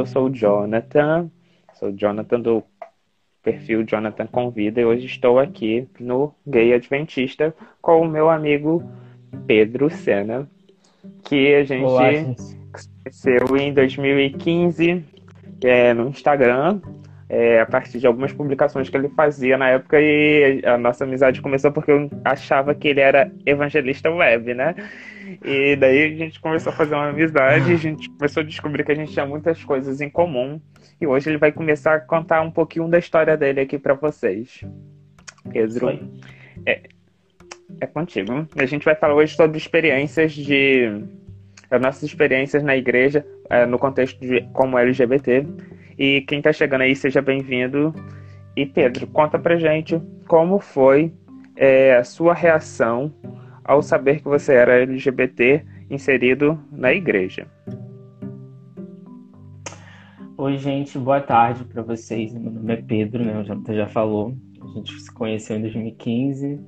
Eu sou o Jonathan, sou o Jonathan do perfil Jonathan Convida e hoje estou aqui no Gay Adventista com o meu amigo Pedro Sena, que a gente Olá, conheceu em 2015 é, no Instagram, é, a partir de algumas publicações que ele fazia na época e a nossa amizade começou porque eu achava que ele era evangelista web, né? E daí a gente começou a fazer uma amizade, a gente começou a descobrir que a gente tinha muitas coisas em comum. E hoje ele vai começar a contar um pouquinho da história dele aqui para vocês. Pedro, é, é contigo. A gente vai falar hoje sobre experiências de. as nossas experiências na igreja, é, no contexto de como LGBT. E quem está chegando aí, seja bem-vindo. E Pedro, conta pra gente como foi é, a sua reação ao saber que você era LGBT inserido na igreja. Oi, gente, boa tarde para vocês. Meu nome é Pedro, né? O Jonathan já falou. A gente se conheceu em 2015.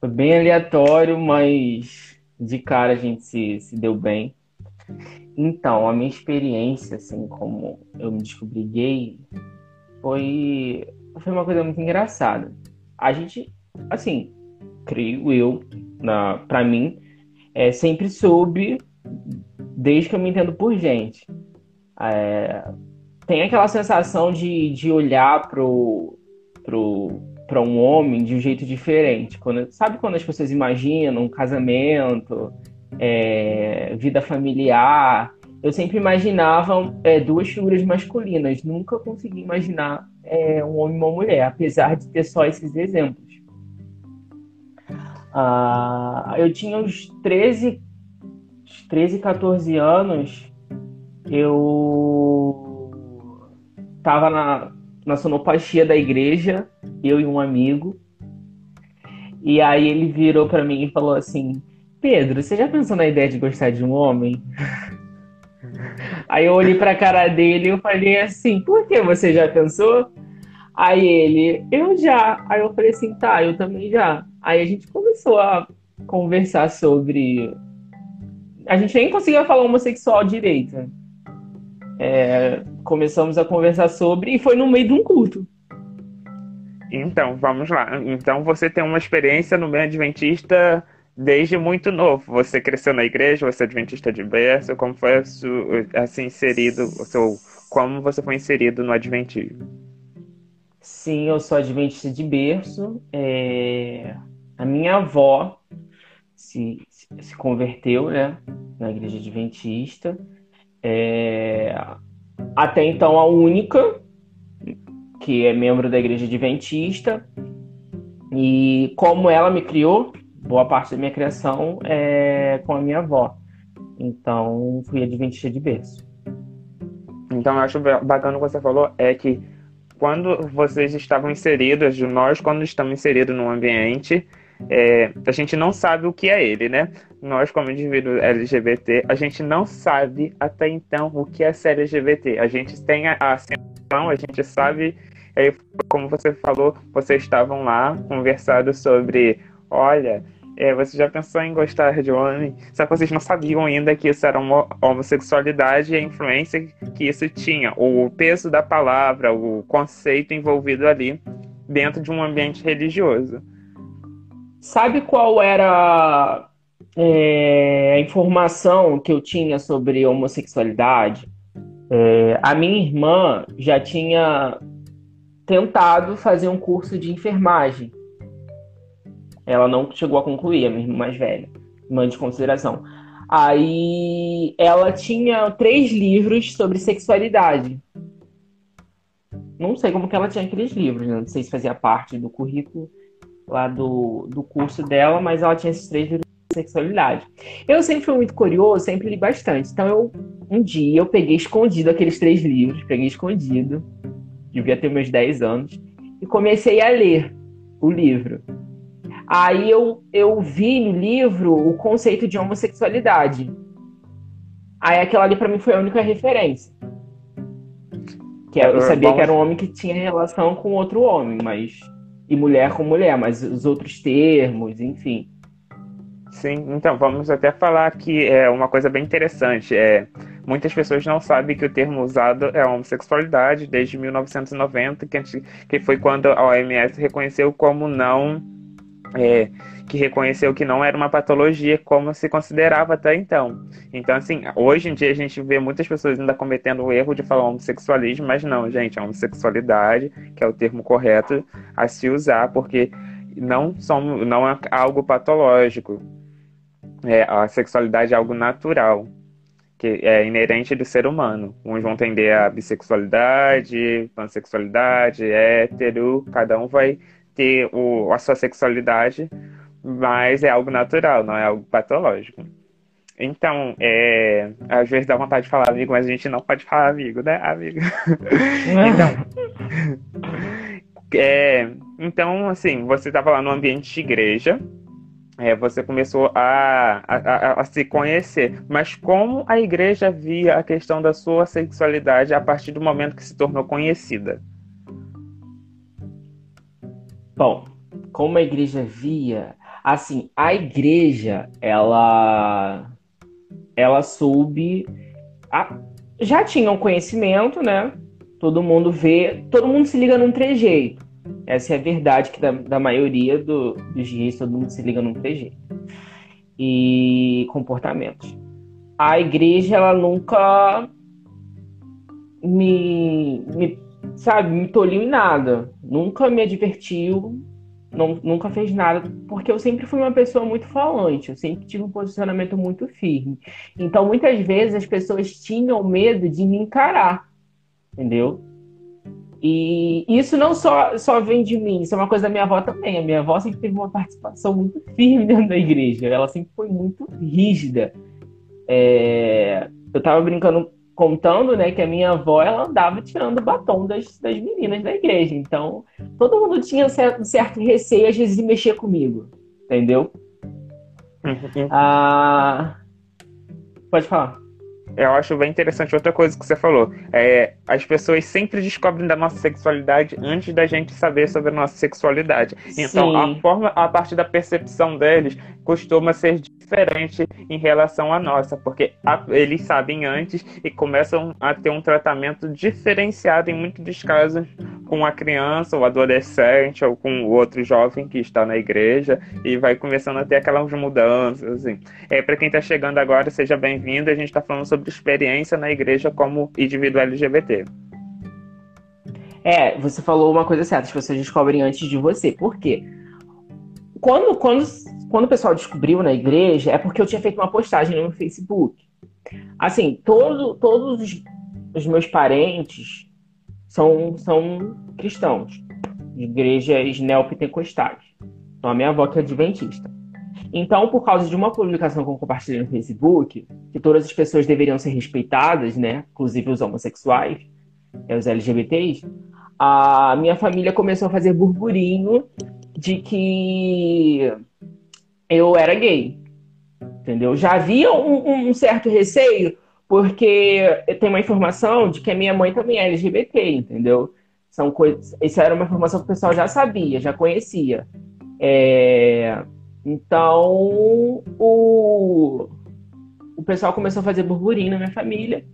Foi bem aleatório, mas de cara a gente se, se deu bem. Então, a minha experiência, assim, como eu me descobri gay, foi, foi uma coisa muito engraçada. A gente, assim, creio eu, na para mim, é, sempre soube, desde que eu me entendo por gente. É, tem aquela sensação de, de olhar pro, pro, para um homem de um jeito diferente. Quando, sabe quando as pessoas imaginam um casamento, é, vida familiar? Eu sempre imaginava é, duas figuras masculinas, nunca consegui imaginar é, um homem e uma mulher, apesar de ter só esses exemplos. Ah, eu tinha uns 13, 13, 14 anos, eu estava na, na da igreja, eu e um amigo, e aí ele virou para mim e falou assim: Pedro, você já pensou na ideia de gostar de um homem? Aí eu olhei pra cara dele e eu falei assim, por que você já pensou? Aí ele, eu já. Aí eu falei assim, tá, eu também já. Aí a gente começou a conversar sobre. A gente nem conseguia falar homossexual direito. É, começamos a conversar sobre e foi no meio de um culto. Então, vamos lá. Então você tem uma experiência no meio adventista desde muito novo. Você cresceu na igreja, você é adventista de berço, como foi assim inserido, seu, como você foi inserido no adventismo? Sim, eu sou adventista de berço. É... A minha avó se, se converteu né, na igreja adventista. É... Até então, a única que é membro da igreja adventista. E como ela me criou, boa parte da minha criação é com a minha avó. Então, fui adventista de berço. Então, eu acho bacana o que você falou, é que quando vocês estavam inseridos, nós, quando estamos inseridos num ambiente, é, a gente não sabe o que é ele, né? Nós, como indivíduo LGBT, a gente não sabe até então o que é ser LGBT. A gente tem a sensação, a gente sabe, como você falou, vocês estavam lá conversando sobre, olha, é, você já pensou em gostar de homem? Só que vocês não sabiam ainda que isso era uma homossexualidade e a influência que isso tinha, o peso da palavra, o conceito envolvido ali. dentro de um ambiente religioso. Sabe qual era é, a informação que eu tinha sobre homossexualidade? É, a minha irmã já tinha tentado fazer um curso de enfermagem. Ela não chegou a concluir, a minha irmã mais velha, irmã de consideração. Aí ela tinha três livros sobre sexualidade. Não sei como que ela tinha aqueles livros, né? não sei se fazia parte do currículo lá do, do curso dela, mas ela tinha esses três livros de sexualidade. Eu sempre fui muito curioso, sempre li bastante. Então eu um dia eu peguei escondido aqueles três livros, peguei escondido, devia ter meus 10 anos, e comecei a ler o livro. Aí eu, eu vi no livro o conceito de homossexualidade. Aí aquela ali para mim foi a única referência. Que eu sabia que era um homem que tinha relação com outro homem, mas e mulher com mulher, mas os outros termos, enfim. Sim, então vamos até falar que é uma coisa bem interessante. É, muitas pessoas não sabem que o termo usado é homossexualidade desde 1990, que, que foi quando a OMS reconheceu como não é, que reconheceu que não era uma patologia como se considerava até então. Então, assim, hoje em dia a gente vê muitas pessoas ainda cometendo o erro de falar homossexualismo, mas não, gente, a homossexualidade, que é o termo correto a se usar, porque não, somos, não é algo patológico. É, a sexualidade é algo natural, que é inerente do ser humano. Uns vão tender a bissexualidade, pansexualidade, hétero, cada um vai ter o, a sua sexualidade, mas é algo natural, não é algo patológico. Então, é, às vezes dá vontade de falar amigo, mas a gente não pode falar amigo, né, amigo? então, é, então, assim, você estava lá no ambiente de igreja, é, você começou a, a, a, se conhecer. Mas como a igreja via a questão da sua sexualidade a partir do momento que se tornou conhecida? Bom, como a igreja via, assim, a igreja, ela ela soube a, já tinha um conhecimento, né? Todo mundo vê, todo mundo se liga num trejeito. Essa é a verdade que da, da maioria do, dos dias todo mundo se liga num trejeito. E comportamentos. A igreja, ela nunca me, me sabe, me tolhiu em nada. Nunca me advertiu, não, nunca fez nada, porque eu sempre fui uma pessoa muito falante, eu sempre tive um posicionamento muito firme. Então, muitas vezes as pessoas tinham medo de me encarar, entendeu? E isso não só, só vem de mim, isso é uma coisa da minha avó também. A minha avó sempre teve uma participação muito firme dentro da igreja, ela sempre foi muito rígida. É... Eu tava brincando contando, né, que a minha avó ela andava tirando o batom das, das meninas da igreja. Então, todo mundo tinha certo, certo receio às vezes de mexer comigo, entendeu? Uhum. ah, pode falar. Eu acho bem interessante outra coisa que você falou. É, as pessoas sempre descobrem da nossa sexualidade antes da gente saber sobre a nossa sexualidade. Então, Sim. a forma, a partir da percepção deles, costuma ser diferente em relação à nossa, porque a, eles sabem antes e começam a ter um tratamento diferenciado em muitos dos casos com a criança, ou adolescente, ou com o outro jovem que está na igreja e vai começando a ter aquelas mudanças. Assim. É, Para quem está chegando agora, seja bem-vindo. A gente está falando sobre experiência na igreja como indivíduo LGBT. É, você falou uma coisa certa, as pessoas descobrem antes de você. Por quê? Quando, quando, quando o pessoal descobriu na igreja, é porque eu tinha feito uma postagem no Facebook. Assim, todo, todos os, os meus parentes são, são cristãos, de igrejas neopentecostais. Então, a minha avó que é adventista. Então, por causa de uma publicação que eu compartilhei no Facebook, que todas as pessoas deveriam ser respeitadas, né? Inclusive os homossexuais, é, os LGBTs, a minha família começou a fazer burburinho de que eu era gay. Entendeu? Já havia um, um certo receio porque tem uma informação de que a minha mãe também é LGBT, entendeu? São coisas. Isso era uma informação que o pessoal já sabia, já conhecia. É... Então, o... o pessoal começou a fazer burburinho na minha família.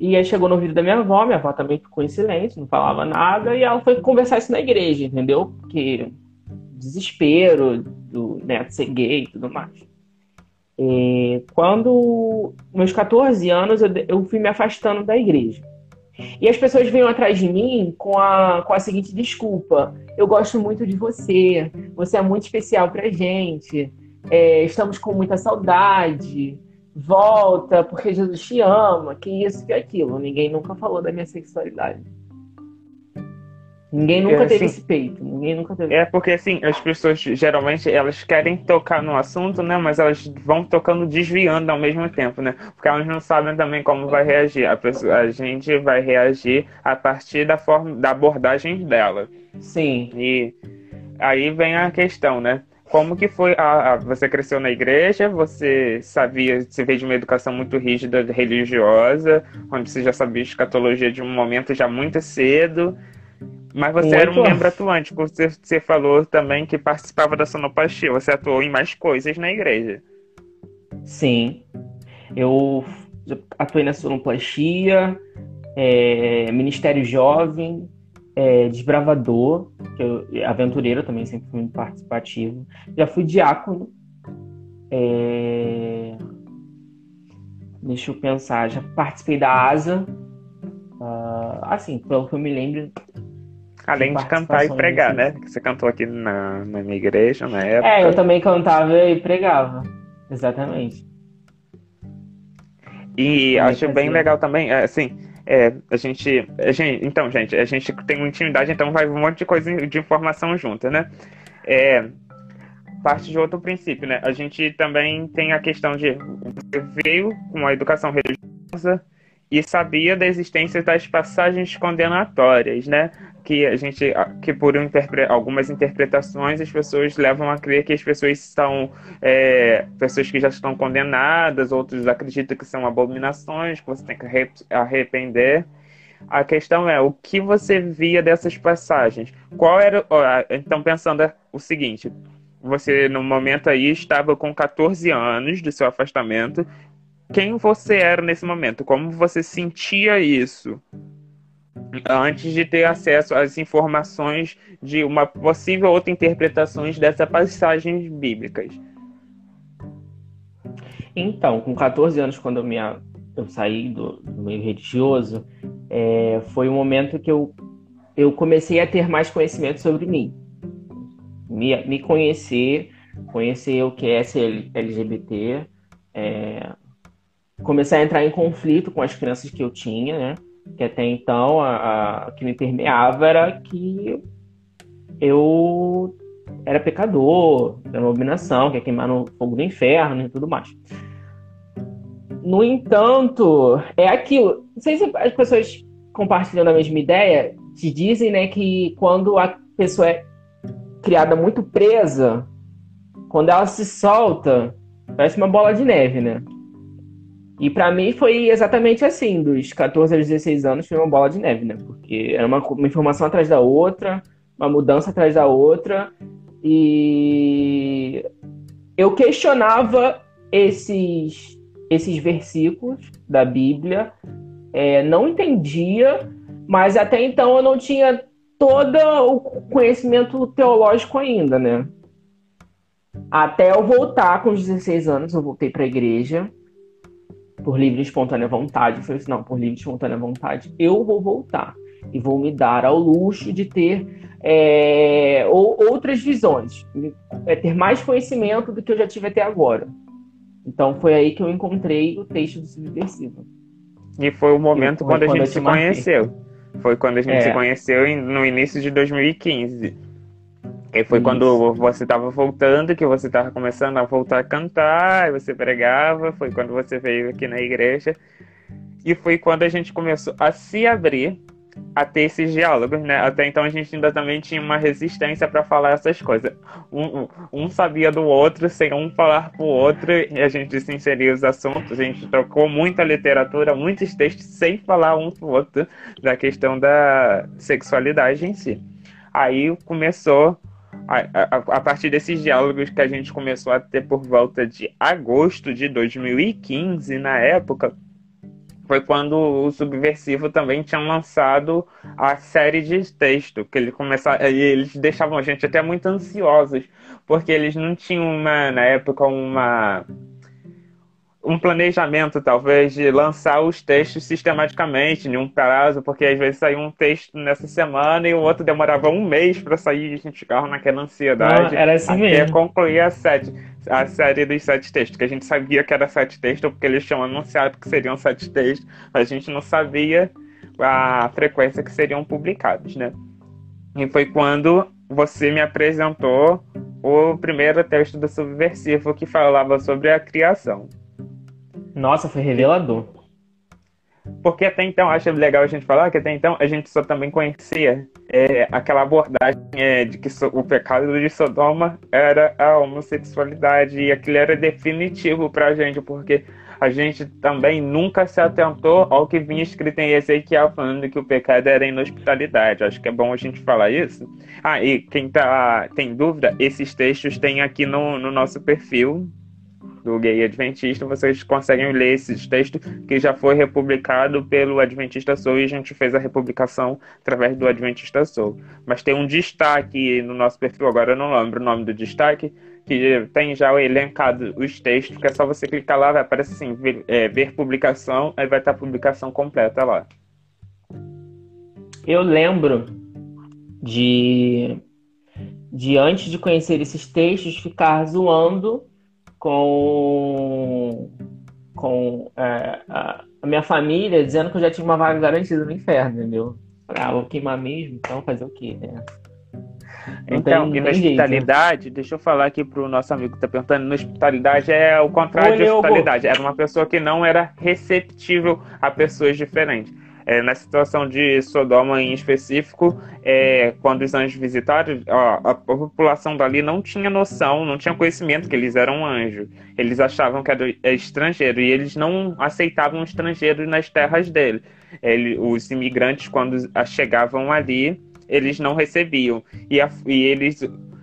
E aí chegou no ouvido da minha avó, minha avó também ficou em silêncio, não falava nada, e ela foi conversar isso na igreja, entendeu? Porque desespero do neto ser gay e tudo mais. E quando, meus 14 anos, eu, eu fui me afastando da igreja. E as pessoas vinham atrás de mim com a, com a seguinte desculpa: eu gosto muito de você, você é muito especial pra gente, é, estamos com muita saudade, volta porque Jesus te ama, que isso, que aquilo. Ninguém nunca falou da minha sexualidade. Ninguém nunca é, teve assim, esse peito, ninguém nunca teve. É porque assim, as pessoas geralmente elas querem tocar no assunto, né? Mas elas vão tocando desviando ao mesmo tempo, né? Porque elas não sabem também como vai reagir. A, pessoa, a gente vai reagir a partir da forma da abordagem dela. Sim. E aí vem a questão, né? Como que foi a, a, você cresceu na igreja, você sabia, você veio de uma educação muito rígida religiosa, onde você já sabia escatologia de um momento já muito cedo. Mas você era um membro atuante, você, você falou também que participava da sonoplastia, você atuou em mais coisas na igreja. Sim, eu atuei na sonoplastia, é, Ministério Jovem, é, Desbravador, que eu, aventureiro também, sempre fui muito participativo. Já fui diácono. É... Deixa eu pensar, já participei da ASA. Uh, assim, pelo que eu me lembro, Além de cantar e pregar, né? Que você cantou aqui na, na minha igreja na época. É, eu também cantava e pregava. Exatamente. E acho bem legal também, é, assim, é, a gente, a gente. Então, gente, a gente tem uma intimidade, então vai um monte de coisa de informação junto, né? É, parte de outro princípio, né? A gente também tem a questão de veio com a educação religiosa e sabia da existência das passagens condenatórias, né? Que a gente, que por interpre, algumas interpretações as pessoas levam a crer que as pessoas são é, pessoas que já estão condenadas, outros acreditam que são abominações, que você tem que arrepender. A questão é o que você via dessas passagens. Qual era? Então pensando o seguinte, você no momento aí estava com 14 anos do seu afastamento quem você era nesse momento, como você sentia isso antes de ter acesso às informações de uma possível outra interpretações dessas passagens bíblicas. Então, com 14 anos, quando eu, me, eu saí do, do meio religioso, é, foi o um momento que eu, eu comecei a ter mais conhecimento sobre mim. Me, me conhecer, conhecer o que é ser LGBT, é, comecei a entrar em conflito com as crenças que eu tinha, né? Que até então a, a que me permeava era que eu era pecador, era uma abominação, que ia queimar no fogo do inferno e tudo mais. No entanto, é aquilo. Não sei se as pessoas compartilham a mesma ideia, te dizem, né, que quando a pessoa é criada muito presa, quando ela se solta, parece uma bola de neve, né? E para mim foi exatamente assim, dos 14 aos 16 anos foi uma bola de neve, né? Porque era uma, uma informação atrás da outra, uma mudança atrás da outra, e eu questionava esses, esses versículos da Bíblia, é, não entendia, mas até então eu não tinha todo o conhecimento teológico ainda, né? Até eu voltar com os 16 anos, eu voltei para a igreja por livre e espontânea vontade. Eu falei assim, não, por livre e espontânea vontade, eu vou voltar e vou me dar ao luxo de ter é, ou, outras visões, é, ter mais conhecimento do que eu já tive até agora. Então foi aí que eu encontrei o texto do Subversivo. E foi o momento quando, quando, a gente se conheceu. Foi quando a gente é. se conheceu no início de 2015. E foi Isso. quando você estava voltando, que você estava começando a voltar a cantar, e você pregava, foi quando você veio aqui na igreja. E foi quando a gente começou a se abrir a ter esses diálogos, né? Até então a gente ainda também tinha uma resistência para falar essas coisas. Um, um, sabia do outro sem um falar pro outro e a gente se inseria os assuntos. A gente trocou muita literatura, muitos textos sem falar um pro outro da questão da sexualidade em si. Aí começou a, a, partir desses diálogos que a gente começou a ter por volta de agosto de 2015, na época, foi quando o Subversivo também tinha lançado a série de texto, que ele começava, eles deixavam a gente até muito ansiosos, porque eles não tinham uma, na época uma um planejamento, talvez, de lançar os textos sistematicamente, em um prazo, porque às vezes saía um texto nessa semana e o outro demorava um mês para sair e a gente ficava naquela ansiedade Não, era assim até mesmo. concluir a, sete, a série dos sete textos, que a gente sabia que era sete textos, porque eles tinham anunciado que seriam sete textos, mas a gente não sabia a frequência que seriam publicados, né? E foi quando você me apresentou o primeiro texto do Subversivo que falava sobre a criação. Nossa, foi revelador. Porque até então, acho legal a gente falar que até então a gente só também conhecia é, aquela abordagem é, de que o pecado de Sodoma era a homossexualidade e aquilo era definitivo pra gente, porque a gente também nunca se atentou ao que vinha escrito em Ezequiel falando que o pecado era inhospitalidade. Acho que é bom a gente falar isso. Ah, e quem tá, tem dúvida, esses textos tem aqui no, no nosso perfil do Gay Adventista, vocês conseguem ler esses textos que já foi republicado pelo Adventista Soul e a gente fez a republicação através do Adventista Soul. Mas tem um destaque no nosso perfil, agora eu não lembro o nome do destaque, que tem já elencado os textos, que é só você clicar lá, vai aparecer assim, ver, é, ver publicação, aí vai estar a publicação completa lá. Eu lembro de, de antes de conhecer esses textos, ficar zoando com, com é, a, a, minha família, dizendo que eu já tinha uma vaga garantida no inferno, entendeu? Ah, vou queimar mesmo, então fazer o quê, né? Não então, tem, hospitalidade, jeito. deixa eu falar aqui pro nosso amigo que tá perguntando, hospitalidade é o contrário de hospitalidade. Era uma pessoa que não era receptível a pessoas diferentes. É, na situação de Sodoma em específico, é, quando os anjos visitaram, ó, a população dali não tinha noção, não tinha conhecimento que eles eram anjos. Eles achavam que era estrangeiro e eles não aceitavam estrangeiros nas terras dele. Ele, os imigrantes, quando chegavam ali, eles não recebiam. E, a, e eles,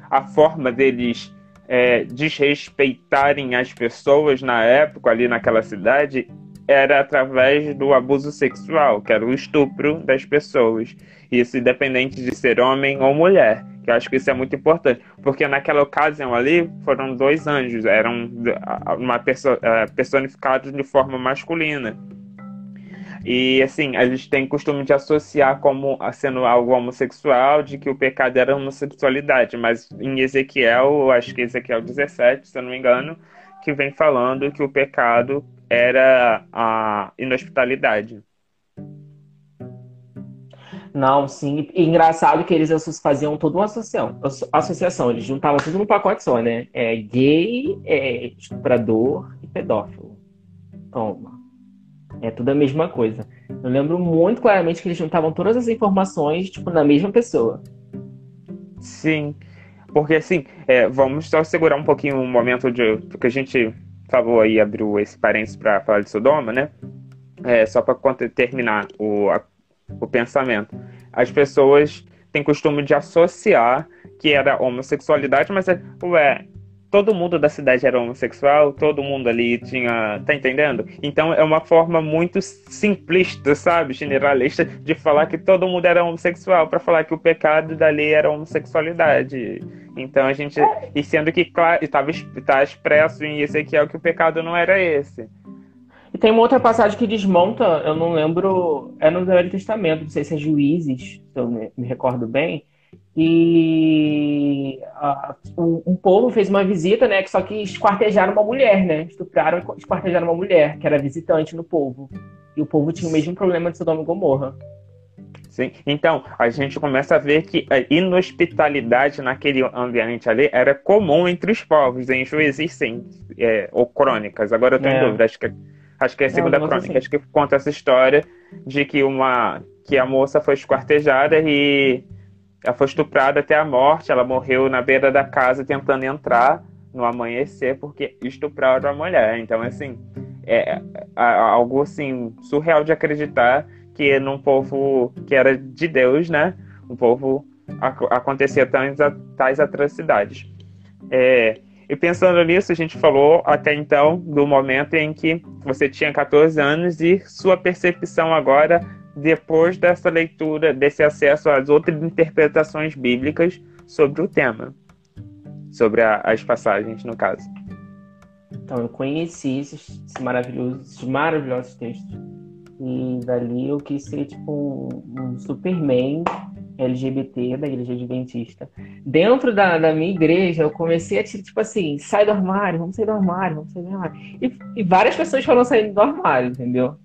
a forma deles é, desrespeitarem as pessoas na época, ali naquela cidade, era através do abuso sexual, que era o estupro das pessoas. Isso independente de ser homem ou mulher. Que eu acho que isso é muito importante. Porque naquela ocasião ali foram dois anjos, eram uma perso é, personificados de forma masculina. E assim, a gente tem costume de associar como sendo algo homossexual, de que o pecado era homossexualidade, mas em Ezequiel, acho que Ezequiel 17, se eu não me engano, que vem falando que o pecado era a inhospitalidade. Não, sim. E engraçado que eles faziam toda uma associação. associação. Eles juntavam tudo num pacote só, né? É gay, é estuprador e pedófilo. Toma. É tudo a mesma coisa. Eu lembro muito claramente que eles juntavam todas as informações, tipo, na mesma pessoa. Sim. Porque assim, é, vamos só segurar um pouquinho o um momento de. Porque a gente falou aí, abriu esse parênteses para falar de Sodoma, né? É, só para terminar o, a, o pensamento. As pessoas têm costume de associar que era homossexualidade, mas é, ué, todo mundo da cidade era homossexual, todo mundo ali tinha. Tá entendendo? Então é uma forma muito simplista, sabe? Generalista, de falar que todo mundo era homossexual, para falar que o pecado da lei era homossexualidade. Então a gente. E sendo que claro, estava tá expresso em Ezequiel que o pecado não era esse. E tem uma outra passagem que desmonta, eu não lembro, é no Velho Testamento, não sei se é Juízes, se eu me recordo bem, e um, um, povo fez uma visita, né? Que só que esquartejaram uma mulher, né? Estupraram e esquartejaram uma mulher, que era visitante no povo. E o povo tinha o mesmo problema de Sodoma e Gomorra. Sim. Então, a gente começa a ver que a inhospitalidade naquele ambiente ali era comum entre os povos. Em Juízes, sim. É, ou crônicas. Agora eu tenho é. dúvida. Acho que, acho que é a segunda não, crônica. Assim. Acho que conta essa história de que uma que a moça foi esquartejada e ela foi estuprada até a morte, ela morreu na beira da casa tentando entrar no amanhecer porque estupraram a mulher. Então, assim, é, é, algo assim surreal de acreditar que num povo que era de Deus, né? Um povo acontecia tais, tais atrocidades. É, E pensando nisso, a gente falou até então do momento em que você tinha 14 anos e sua percepção agora, depois dessa leitura, desse acesso às outras interpretações bíblicas sobre o tema, sobre a, as passagens, no caso. Então, eu conheci esses, esses maravilhosos, esses maravilhosos textos. E dali eu quis ser tipo um, Superman LGBT da igreja adventista. Dentro da, da minha igreja, eu comecei a tipo assim, sai do armário, vamos sair do armário, vamos sair do armário. E, e várias pessoas foram saindo do armário, entendeu?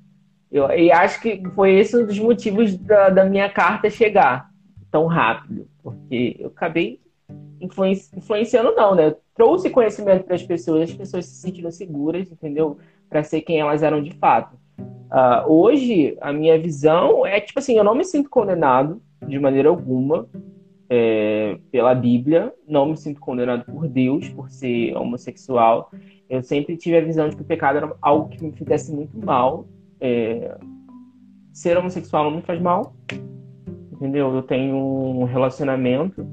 Eu, e acho que foi esse um dos motivos da, da minha carta chegar tão rápido. Porque eu acabei influenci, influenciando, não, né? Eu trouxe conhecimento para as pessoas, as pessoas se sentiram seguras, entendeu? Para ser quem elas eram de fato. Uh, hoje, a minha visão é tipo assim: eu não me sinto condenado de maneira alguma é, pela Bíblia, não me sinto condenado por Deus por ser homossexual. Eu sempre tive a visão de que o pecado era algo que me fizesse muito mal. É, ser homossexual não me faz mal, entendeu? Eu tenho um relacionamento,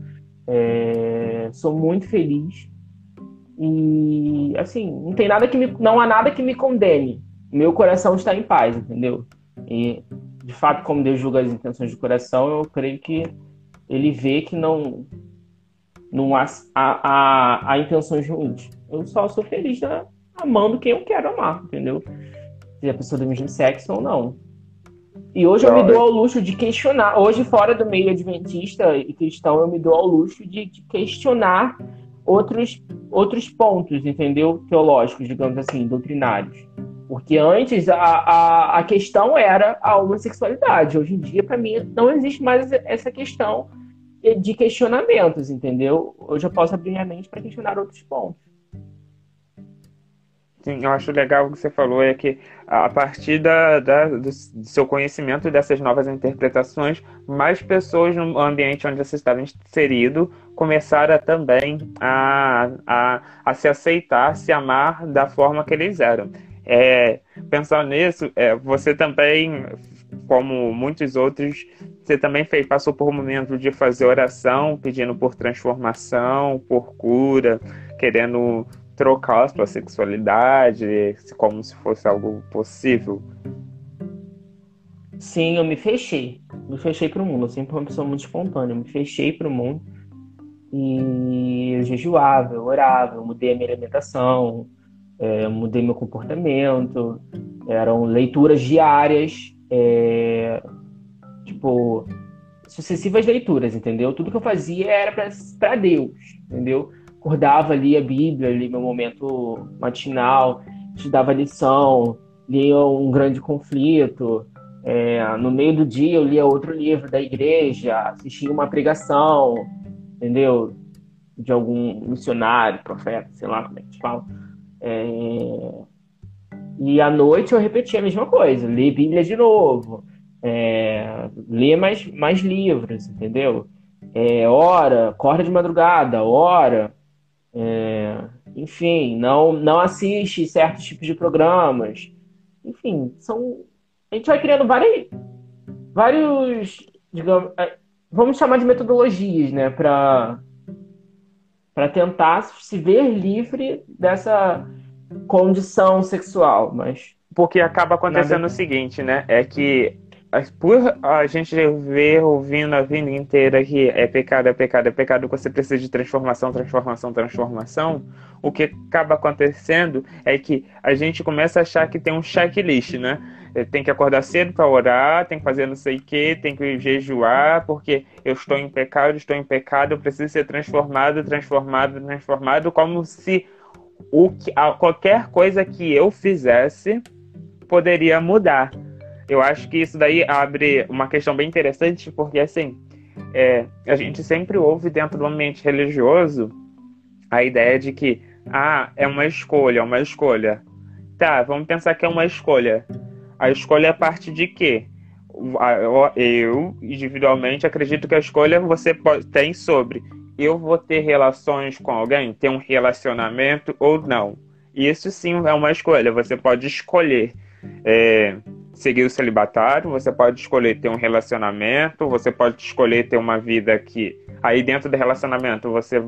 é, sou muito feliz e assim não tem nada que me, não há nada que me condene. Meu coração está em paz, entendeu? E de fato, como Deus julga as intenções do coração, eu creio que ele vê que não, não há, há, há, intenções ruins. Eu só sou feliz né, amando quem eu quero amar, entendeu? Se a pessoa do mesmo sexo ou não. E hoje eu me dou ao luxo de questionar. Hoje, fora do meio adventista e cristão, eu me dou ao luxo de, de questionar outros, outros pontos, entendeu? Teológicos, digamos assim, doutrinários. Porque antes a, a, a questão era a homossexualidade. Hoje em dia, para mim, não existe mais essa questão de questionamentos, entendeu? Hoje eu posso abrir minha mente para questionar outros pontos. Sim, eu acho legal o que você falou é que a partir da, da, do seu conhecimento dessas novas interpretações, mais pessoas no ambiente onde você estava inserido começaram também a, a, a se aceitar, se amar da forma que eles eram. É, pensando nisso, é, você também, como muitos outros, você também fez, passou por um momento de fazer oração, pedindo por transformação, por cura, querendo trocar a sua sexualidade, como se fosse algo possível. Sim, eu me fechei. Me fechei para o mundo. Eu sempre fui uma pessoa muito espontânea. Eu me fechei para o mundo. E eu jejuava, eu orava, eu mudei a minha alimentação, é, mudei meu comportamento, eram leituras diárias, é, tipo, sucessivas leituras, entendeu? Tudo que eu fazia era para Deus, entendeu? Acordava, lia a Bíblia, lia meu momento matinal, estudava lição, lia um grande conflito, é, no meio do dia eu lia outro livro da igreja, assistia uma pregação, entendeu? De algum missionário, profeta, sei lá como é que se fala. É... E à noite eu repetia a mesma coisa, ler Bíblia de novo, é... ler mais, mais livros, entendeu? É, ora, acorda de madrugada, ora, é... enfim, não, não assiste certos tipos de programas. Enfim, são. A gente vai criando vários, vários digamos, é, vamos chamar de metodologias, né, para para tentar se ver livre dessa condição sexual, mas porque acaba acontecendo nada... o seguinte, né? É que por a gente ver ouvindo a vida inteira que é pecado, é pecado, é pecado, você precisa de transformação, transformação, transformação, o que acaba acontecendo é que a gente começa a achar que tem um checklist, né? Tem que acordar cedo para orar, tem que fazer não sei o que, tem que jejuar, porque eu estou em pecado, estou em pecado, eu preciso ser transformado, transformado, transformado, como se o que, qualquer coisa que eu fizesse poderia mudar. Eu acho que isso daí abre uma questão bem interessante, porque assim, é, a gente sempre ouve dentro do ambiente religioso a ideia de que ah, é uma escolha, é uma escolha. Tá, vamos pensar que é uma escolha. A escolha é parte de quê? Eu, individualmente, acredito que a escolha você tem sobre eu vou ter relações com alguém, ter um relacionamento ou não. Isso sim é uma escolha, você pode escolher. É, seguir o celibatário, você pode escolher ter um relacionamento, você pode escolher ter uma vida que aí dentro do relacionamento você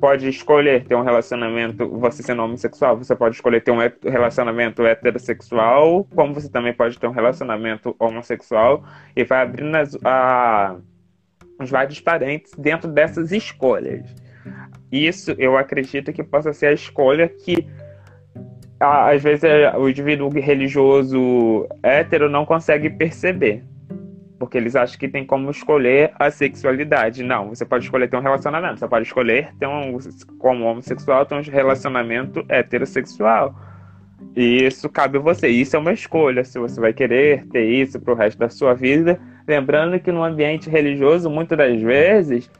pode escolher ter um relacionamento, você sendo homossexual, você pode escolher ter um relacionamento heterossexual, como você também pode ter um relacionamento homossexual e vai abrindo as, a, os vários parentes dentro dessas escolhas. Isso eu acredito que possa ser a escolha que às vezes é, o indivíduo religioso hétero não consegue perceber. Porque eles acham que tem como escolher a sexualidade. Não, você pode escolher ter um relacionamento, você pode escolher ter um, como homossexual, ter um relacionamento heterossexual. E isso cabe a você. Isso é uma escolha, se você vai querer ter isso pro resto da sua vida. Lembrando que no ambiente religioso, muitas das vezes,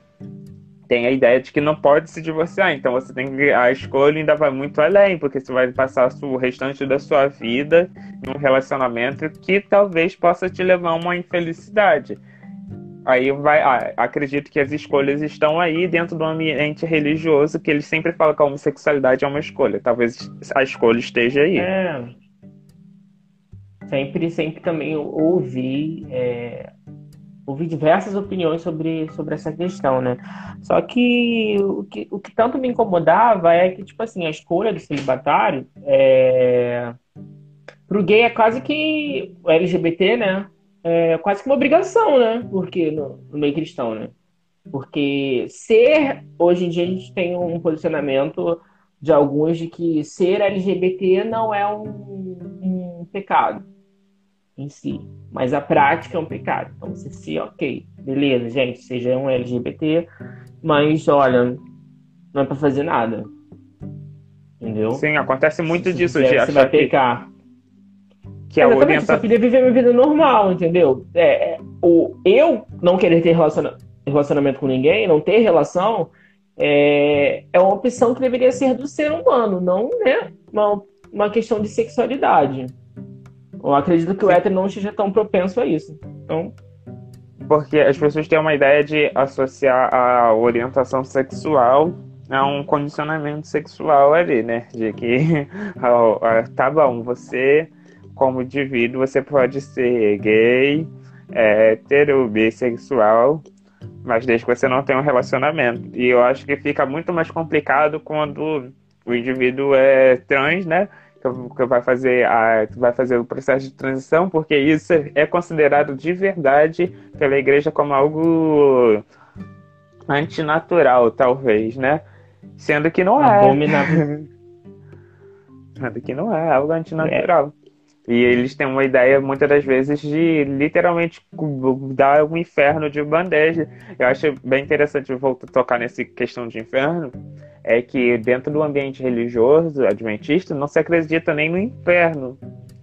tem a ideia de que não pode se divorciar. Então você tem que. A escolha ainda vai muito além, porque você vai passar o restante da sua vida em um relacionamento que talvez possa te levar a uma infelicidade. Aí vai. Ah, acredito que as escolhas estão aí dentro do ambiente religioso, que eles sempre falam que a homossexualidade é uma escolha. Talvez a escolha esteja aí. É. Sempre, sempre também ouvi. É ouvi diversas opiniões sobre, sobre essa questão, né? Só que o, que o que tanto me incomodava é que, tipo assim, a escolha do celibatário é... pro gay é quase que o LGBT, né? É quase que uma obrigação, né? Porque no, no meio cristão, né? Porque ser, hoje em dia a gente tem um posicionamento de alguns de que ser LGBT não é um, um pecado em si. Mas a prática é um pecado. Então você se, ok, beleza, gente, seja um LGBT, mas olha, não é pra fazer nada. Entendeu? Sim, acontece muito se disso quiser, de você vai que, pecar. que a Exatamente, orientação. só queria viver minha vida normal, entendeu? É, é, o, eu não querer ter relaciona, relacionamento com ninguém, não ter relação, é, é uma opção que deveria ser do ser humano, não né, uma, uma questão de sexualidade. Eu acredito que o hétero não esteja tão propenso a isso. Então, Porque as pessoas têm uma ideia de associar a orientação sexual a um condicionamento sexual ali, né? De que, tá bom, você, como indivíduo, você pode ser gay, hétero, bissexual, mas desde que você não tenha um relacionamento. E eu acho que fica muito mais complicado quando o indivíduo é trans, né? Que vai fazer a, vai fazer o processo de transição, porque isso é considerado de verdade pela igreja como algo antinatural, talvez, né? Sendo que não é. abominável. Sendo que não é algo antinatural. E eles têm uma ideia, muitas das vezes, de literalmente dar um inferno de bandeja. Eu acho bem interessante voltar a tocar nessa questão de inferno, é que dentro do ambiente religioso adventista não se acredita nem no inferno.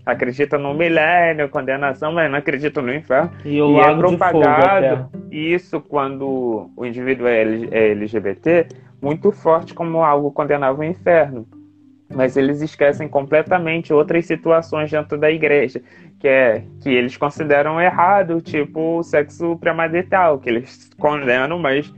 Acredita no milênio, condenação, mas não acredita no inferno. E o E é propagado isso quando o indivíduo é L- é LGBT muito forte como algo condenável ao inferno. Mas eles esquecem completamente outras situações dentro da igreja, que é que eles consideram errado, tipo o sexo premarital, que eles condenam, mas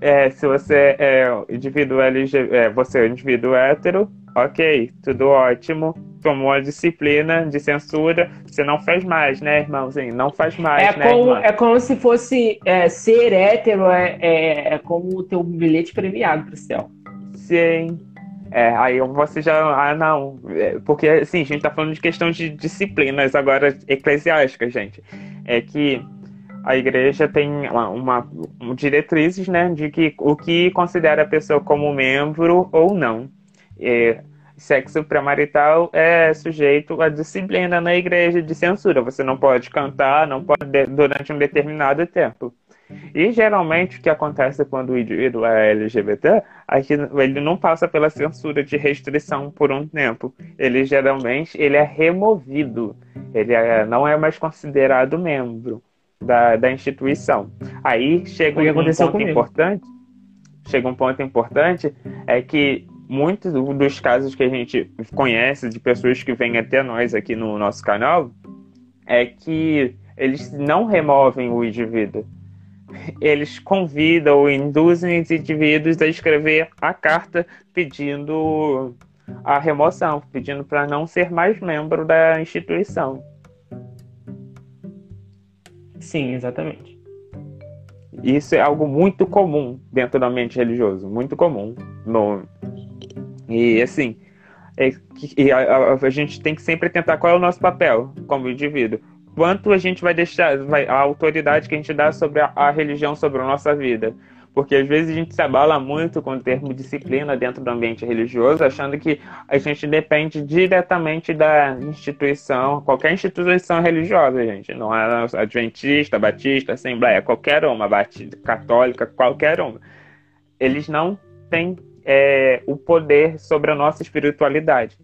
é, se você é indivíduo LG, é, você é indivíduo hétero, ok, tudo ótimo. Tomou a disciplina de censura, você não faz mais, né, irmãozinho? Não faz mais, É né, como, irmã? é como se fosse é, ser hétero, é, é, é como ter um bilhete premiado pro céu. Sim. É, aí você já. Ah, não. É, porque, assim, a gente tá falando de questão de disciplinas agora eclesiásticas, gente. É que a igreja tem uma, uma- um diretrizes, né, de que o que considera a pessoa como membro ou não. É, sexo premarital é sujeito à disciplina na igreja de censura. Você não pode cantar, não pode de- durante um determinado tempo. E geralmente o que acontece quando o indivíduo é LGBT é que ele não passa pela censura de restrição por um tempo. Ele geralmente ele é removido. Ele é- não é mais considerado membro da, da instituição. Aí chega um ponto comigo. importante. Chega um ponto importante é que muitos do- dos casos que a gente conhece de pessoas que vêm até nós aqui no nosso canal é que eles não removem o indivíduo eles convidam ou induzem os indivíduos a escrever a carta pedindo a remoção, pedindo para não ser mais membro da instituição. Sim, exatamente. Isso é algo muito comum dentro do ambiente religioso, muito comum. No... E assim, é, e a, a, a, gente tem que sempre tentar qual é o nosso papel como indivíduo. Quanto a gente vai deixar, vai, a autoridade que a gente dá sobre a, a religião, sobre a nossa vida. Porque às vezes a gente se abala muito com o termo disciplina dentro do ambiente religioso, achando que a gente depende diretamente da instituição, qualquer instituição religiosa, gente. Não é adventista, batista, assembleia, qualquer uma, batista, católica, qualquer uma. Eles não têm é, o poder sobre a nossa espiritualidade.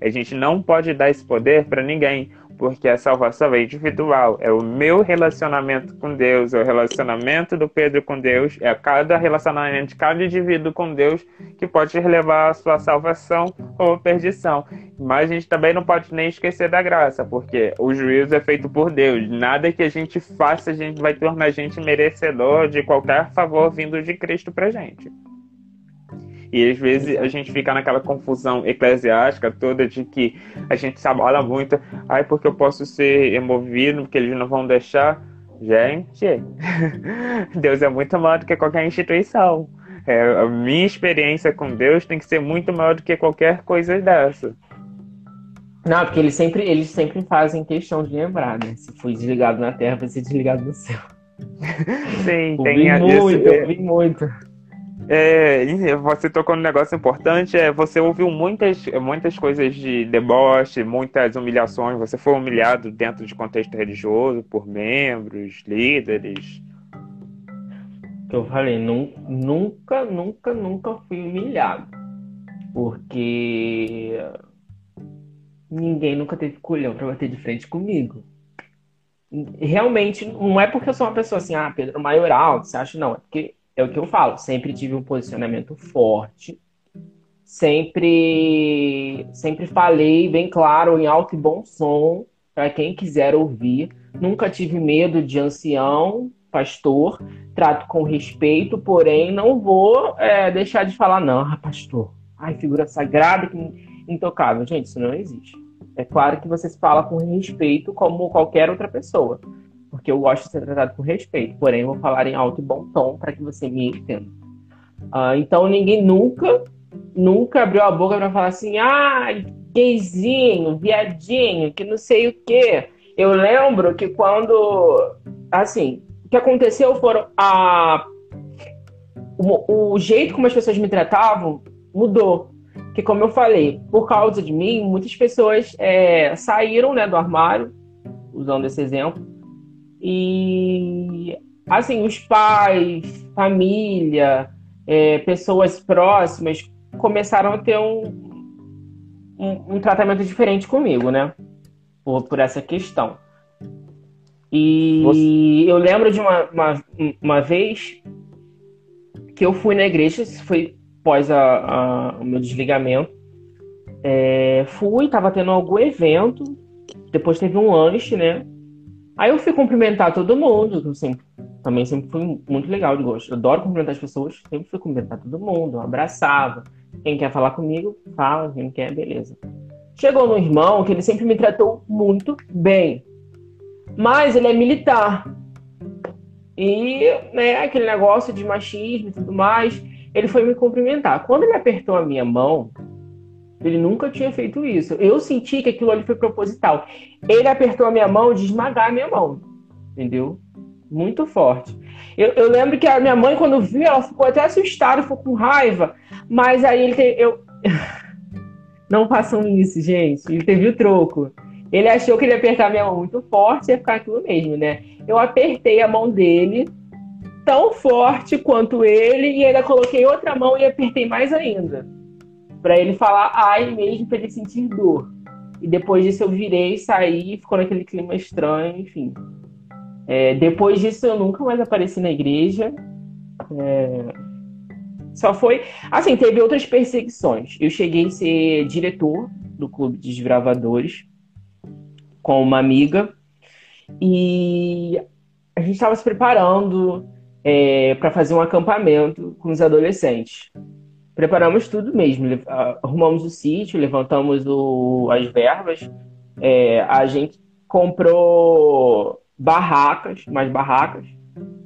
A gente não pode dar esse poder para ninguém, porque a salvação é individual. É o meu relacionamento com Deus, é o relacionamento do Pedro com Deus, é cada relacionamento de cada indivíduo com Deus que pode levar a sua salvação ou perdição. Mas a gente também não pode nem esquecer da graça, porque o juízo é feito por Deus. Nada que a gente faça a gente vai tornar a gente merecedor de qualquer favor vindo de Cristo pra gente. E às vezes a gente fica naquela confusão eclesiástica toda de que a gente se abala muito. Ai, porque eu posso ser emovido, porque eles não vão deixar. Gente, Deus é muito maior do que qualquer instituição. É, a minha experiência com Deus tem que ser muito maior do que qualquer coisa dessa. Não, porque eles sempre, eles sempre fazem questão de lembrar, né? Se foi desligado na terra, vai ser desligado no céu. Sim, eu tem vi a, muito, eu vi muito. É, você tocou num negócio importante, é, você ouviu muitas, muitas coisas de deboche, muitas humilhações, você foi humilhado dentro de contexto religioso por membros, líderes. Eu falei, nunca, nunca, nunca fui humilhado. Porque ninguém nunca teve colhão para bater de frente comigo. Realmente, não é porque eu sou uma pessoa assim, ah, Pedro Maioral, você acha? Não, é porque é o que eu falo, sempre tive um posicionamento forte, sempre sempre falei bem claro, em alto e bom som, para quem quiser ouvir. Nunca tive medo de ancião, pastor, trato com respeito, porém não vou é, deixar de falar, não, ah, pastor, ai, figura sagrada, intocável. Gente, isso não existe. É claro que você se fala com respeito como qualquer outra pessoa porque eu gosto de ser tratado com respeito, porém vou falar em alto e bom tom para que você me entenda. Uh, então ninguém nunca, nunca abriu a boca para falar assim, ah, gayzinho, viadinho, que não sei o quê. Eu lembro que quando, assim, o que aconteceu foram a o, o jeito como as pessoas me tratavam mudou. Que como eu falei, por causa de mim, muitas pessoas é, saíram né, do armário, usando esse exemplo, e, assim, os pais, família, é, pessoas próximas começaram a ter um, um, um, tratamento diferente comigo, né? Por, por essa questão. E Você... eu lembro de uma, uma, uma, vez que eu fui na igreja, isso foi após a, a, o meu desligamento. É, fui, tava tendo algum evento, depois teve um lanche, né? Aí eu fui cumprimentar todo mundo, sempre, também sempre fui muito legal de gosto. Eu adoro cumprimentar as pessoas, sempre fui cumprimentar todo mundo, abraçava. Quem quer falar comigo, fala, quem quer, beleza. Chegou no irmão que ele sempre me tratou muito bem. Mas ele é militar. E, né, aquele negócio de machismo e tudo mais, ele foi me cumprimentar. Quando ele apertou a minha mão, ele nunca tinha feito isso. Eu senti que aquilo ali foi proposital. Ele apertou a minha mão de esmagar a minha mão. Entendeu? Muito forte. Eu, eu lembro que a minha mãe, quando viu, ela ficou até assustada, ficou com raiva. Mas aí ele teve, eu Não façam isso, gente. Ele teve o troco. Ele achou que ele ia apertar a minha mão muito forte e ia ficar aquilo mesmo, né? Eu apertei a mão dele tão forte quanto ele e ainda coloquei outra mão e apertei mais ainda para ele falar ai mesmo para ele sentir dor. E depois disso eu virei, saí, ficou naquele clima estranho, enfim. É, depois disso eu nunca mais apareci na igreja. É... Só foi. Assim, teve outras perseguições. Eu cheguei a ser diretor do clube de desbravadores com uma amiga. E a gente estava se preparando é, para fazer um acampamento com os adolescentes preparamos tudo mesmo. Arrumamos o sítio, levantamos o, as verbas. É, a gente comprou barracas, mais barracas,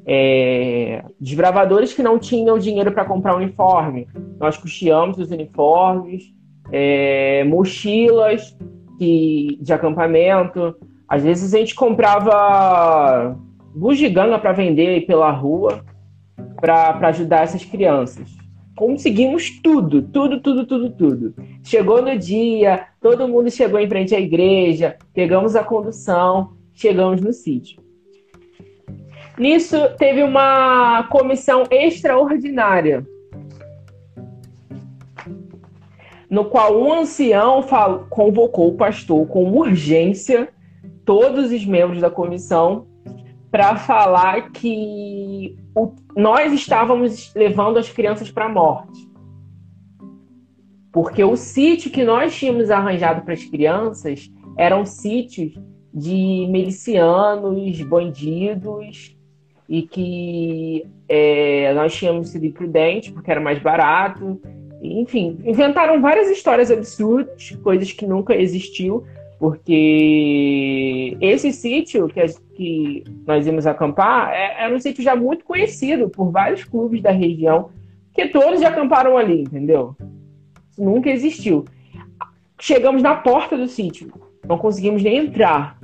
é, desbravadores que não tinham dinheiro para comprar uniforme. Nós custeamos os uniformes, é, mochilas que, de acampamento. Às vezes a gente comprava bugiganga para vender pela rua para ajudar essas crianças. Conseguimos tudo, tudo, tudo, tudo, tudo. Chegou no dia, todo mundo chegou em frente à igreja, pegamos a condução, chegamos no sítio. Nisso, teve uma comissão extraordinária, no qual um ancião convocou o pastor com urgência todos os membros da comissão para falar que o, nós estávamos levando as crianças para a morte. Porque o sítio que nós tínhamos arranjado para as crianças eram sítios de milicianos, bandidos, e que é, nós tínhamos sido imprudentes porque era mais barato. Enfim, inventaram várias histórias absurdas, coisas que nunca existiu, porque esse sítio que, que nós íamos acampar é, era um sítio já muito conhecido por vários clubes da região, que todos já acamparam ali, entendeu? Isso nunca existiu. Chegamos na porta do sítio, não conseguimos nem entrar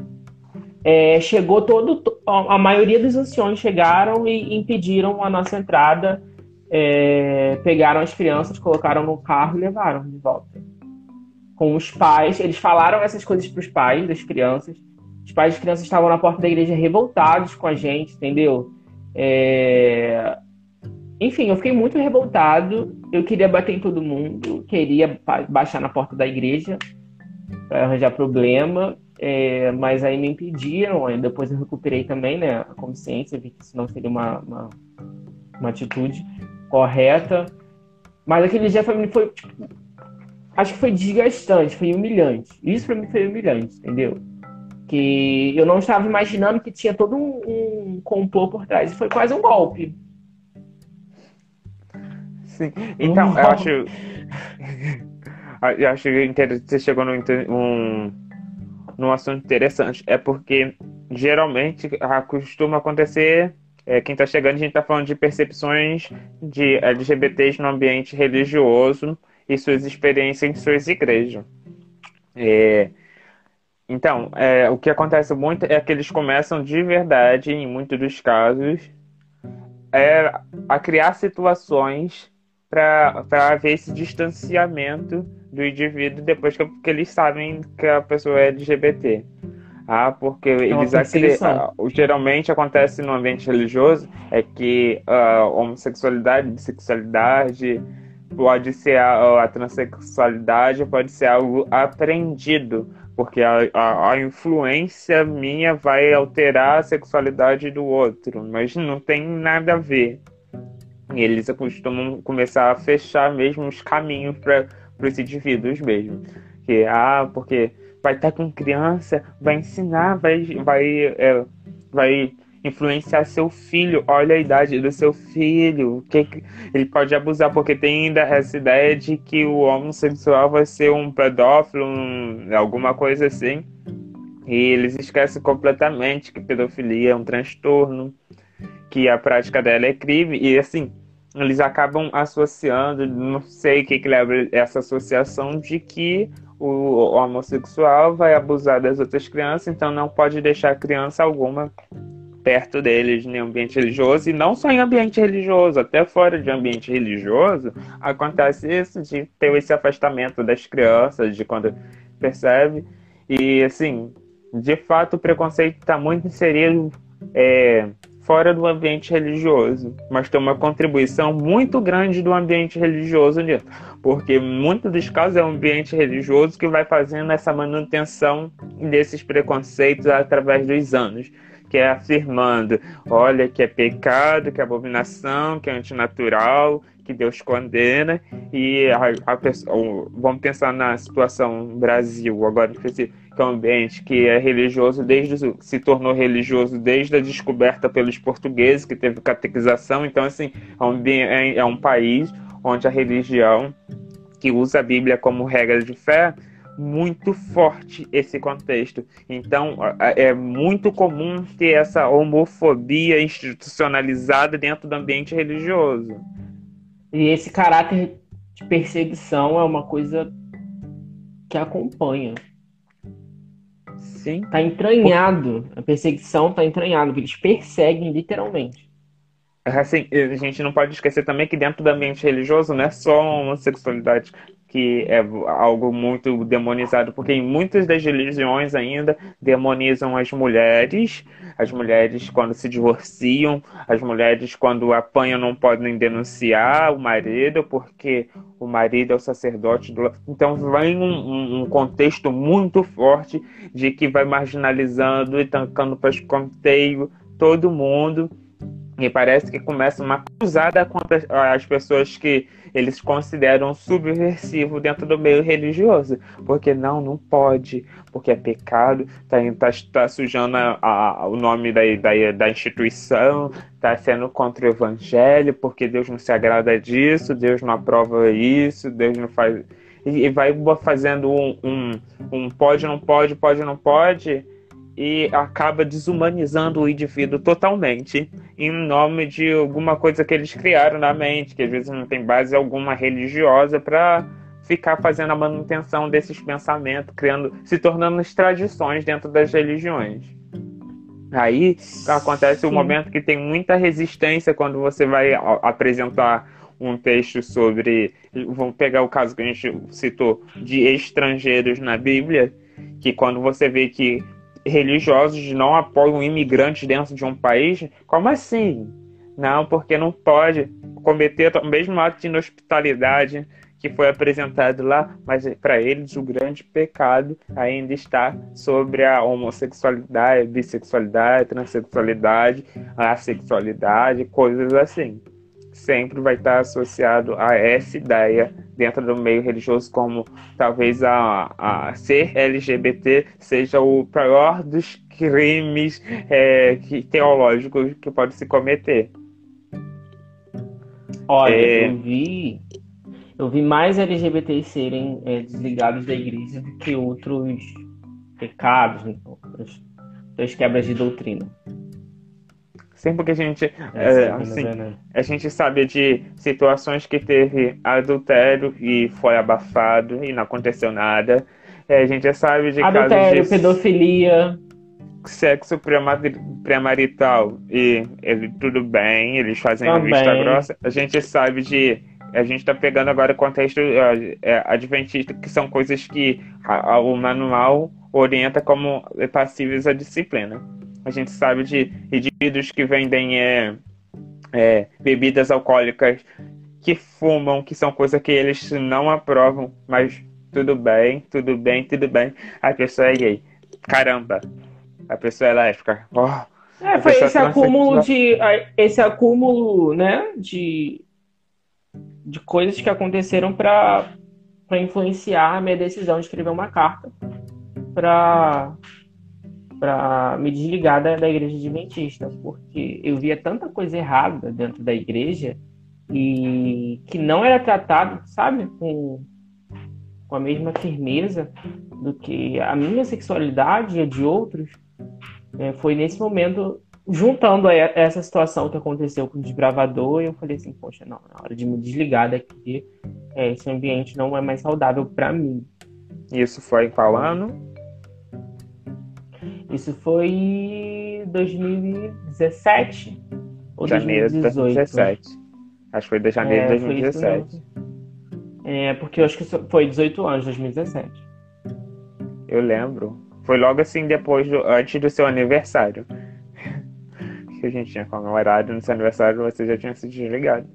é, chegou todo. A maioria dos anciões chegaram e impediram a nossa entrada. É, pegaram as crianças, colocaram no carro e levaram de volta. Com os pais, eles falaram essas coisas para os pais das crianças. Os pais das crianças estavam na porta da igreja revoltados com a gente, entendeu? É... Enfim, eu fiquei muito revoltado. Eu queria bater em todo mundo, queria baixar na porta da igreja para arranjar problema. É, mas aí me impediram, aí depois eu recuperei também né, a consciência, vi que isso não seria uma, uma, uma atitude correta. Mas aquele dia foi, foi tipo, acho que foi desgastante, foi humilhante. Isso para mim foi humilhante, entendeu? Que eu não estava imaginando que tinha todo um, um complô por trás. Foi quase um golpe. Sim. Então, um eu acho. eu acho que você chegou num um num assunto interessante. É porque geralmente costuma acontecer. É, quem está chegando, a gente está falando de percepções de LGBTs no ambiente religioso e suas experiências em suas igrejas. É, então, é, o que acontece muito é que eles começam de verdade, em muitos dos casos, é, a criar situações para haver esse distanciamento do indivíduo depois que, que, eles sabem que a pessoa é LGBT. Ah, porque é eles acreditam. Geralmente acontece no ambiente religioso é que a uh, homossexualidade, bissexualidade, pode ser a, a, transexualidade pode ser algo aprendido, porque a, a, a, influência minha vai alterar a sexualidade do outro, mas não tem nada a ver. E eles costumam começar a fechar mesmo os caminhos para os indivíduos mesmo. Que, ah, porque vai estar com criança, vai ensinar, vai, vai, é, vai influenciar seu filho. Olha a idade do seu filho. Que ele pode abusar, porque tem ainda essa ideia de que o homossexual vai ser um pedófilo, um, alguma coisa assim. E eles esquecem completamente que pedofilia é um transtorno, que a prática dela é crime. E assim, eles acabam associando, não sei o que, que leva essa associação de que o homossexual vai abusar das outras crianças, então não pode deixar criança alguma perto deles em ambiente religioso, e não só em ambiente religioso, até fora de ambiente religioso, acontece isso de ter esse afastamento das crianças, de quando percebe. E assim, de fato o preconceito está muito inserido é, fora do ambiente religioso, mas tem uma contribuição muito grande do ambiente religioso nisso, porque muitos dos casos é o ambiente religioso que vai fazendo essa manutenção desses preconceitos através dos anos, que é afirmando, olha que é pecado, que é abominação, que é antinatural, que Deus condena. E a, a pessoa, vamos pensar na situação Brasil agora que é um ambiente que é religioso desde se tornou religioso desde a descoberta pelos portugueses que teve catequização. Então assim é um, é, é um país onde a religião que usa a Bíblia como regra de fé muito forte esse contexto. Então, é muito comum ter essa homofobia institucionalizada dentro do ambiente religioso. E esse caráter de perseguição é uma coisa que acompanha. Sim. Tá entranhado. A perseguição tá entranhado, eles perseguem literalmente. Assim, a gente não pode esquecer também que dentro do ambiente religioso não é só homossexualidade que é algo muito demonizado, porque em muitas das religiões ainda demonizam as mulheres, as mulheres quando se divorciam, as mulheres quando apanham não podem denunciar o marido, porque o marido é o sacerdote do. Então vem um, um contexto muito forte de que vai marginalizando e tancando para escanteio todo mundo. E parece que começa uma cruzada contra as pessoas que eles consideram subversivo dentro do meio religioso. Porque não, não pode, porque é pecado, tá, tá, tá sujando a, a, o nome da, da, da instituição, tá sendo contra o evangelho, porque Deus não se agrada disso, Deus não aprova isso, Deus não faz. E, e vai fazendo um, um, um pode, não pode, pode, não pode e acaba desumanizando o indivíduo totalmente em nome de alguma coisa que eles criaram na mente, que às vezes não tem base alguma religiosa para ficar fazendo a manutenção desses pensamentos, criando, se tornando tradições dentro das religiões. Aí acontece o um momento que tem muita resistência quando você vai apresentar um texto sobre, vamos pegar o caso que a gente citou de estrangeiros na Bíblia, que quando você vê que religiosos não apoiam imigrantes dentro de um país? Como assim? Não, porque não pode cometer o mesmo ato de inhospitalidade que foi apresentado lá, mas para eles o grande pecado ainda está sobre a homossexualidade, bissexualidade, transexualidade, a sexualidade, coisas assim sempre vai estar associado a essa ideia dentro do meio religioso, como talvez a, a ser LGBT seja o pior dos crimes é, que, teológicos que pode se cometer. Olha, é... eu vi eu vi mais LGBTs serem é, desligados da igreja do que outros pecados, né? outras quebras de doutrina. Sempre que a gente, é, é, assim, a gente sabe de situações que teve adultério e foi abafado e não aconteceu nada. É, a gente sabe de adultério, casos de pedofilia, sexo pré-marital e ele, tudo bem, eles fazem Também. vista grossa. A gente sabe de a gente está pegando agora o contexto é, adventista, que são coisas que a, a, o manual orienta como passíveis à disciplina. A gente sabe de indivíduos que vendem é, é, bebidas alcoólicas, que fumam, que são coisas que eles não aprovam, mas tudo bem, tudo bem, tudo bem. A pessoa é gay. Caramba, a pessoa é lésbica. Oh, é, foi esse acúmulo de. Esse acúmulo, né, de, de coisas que aconteceram para influenciar a minha decisão de escrever uma carta para para me desligar da, da igreja adventista, porque eu via tanta coisa errada dentro da igreja e que não era tratado, sabe, com, com a mesma firmeza do que a minha sexualidade e a de outros. É, foi nesse momento, juntando a essa situação que aconteceu com o desbravador, eu falei assim, poxa, não, na hora de me desligar daqui, é, esse ambiente não é mais saudável para mim. Isso foi qual ano? Isso foi 2017 ou janeiro 2018? de 2017. Acho que foi de janeiro de 2017. É, porque eu acho que foi 18 anos, 2017. Eu lembro. Foi logo assim depois, do, antes do seu aniversário. que a gente tinha comemorado no seu aniversário, você já tinha se desligado.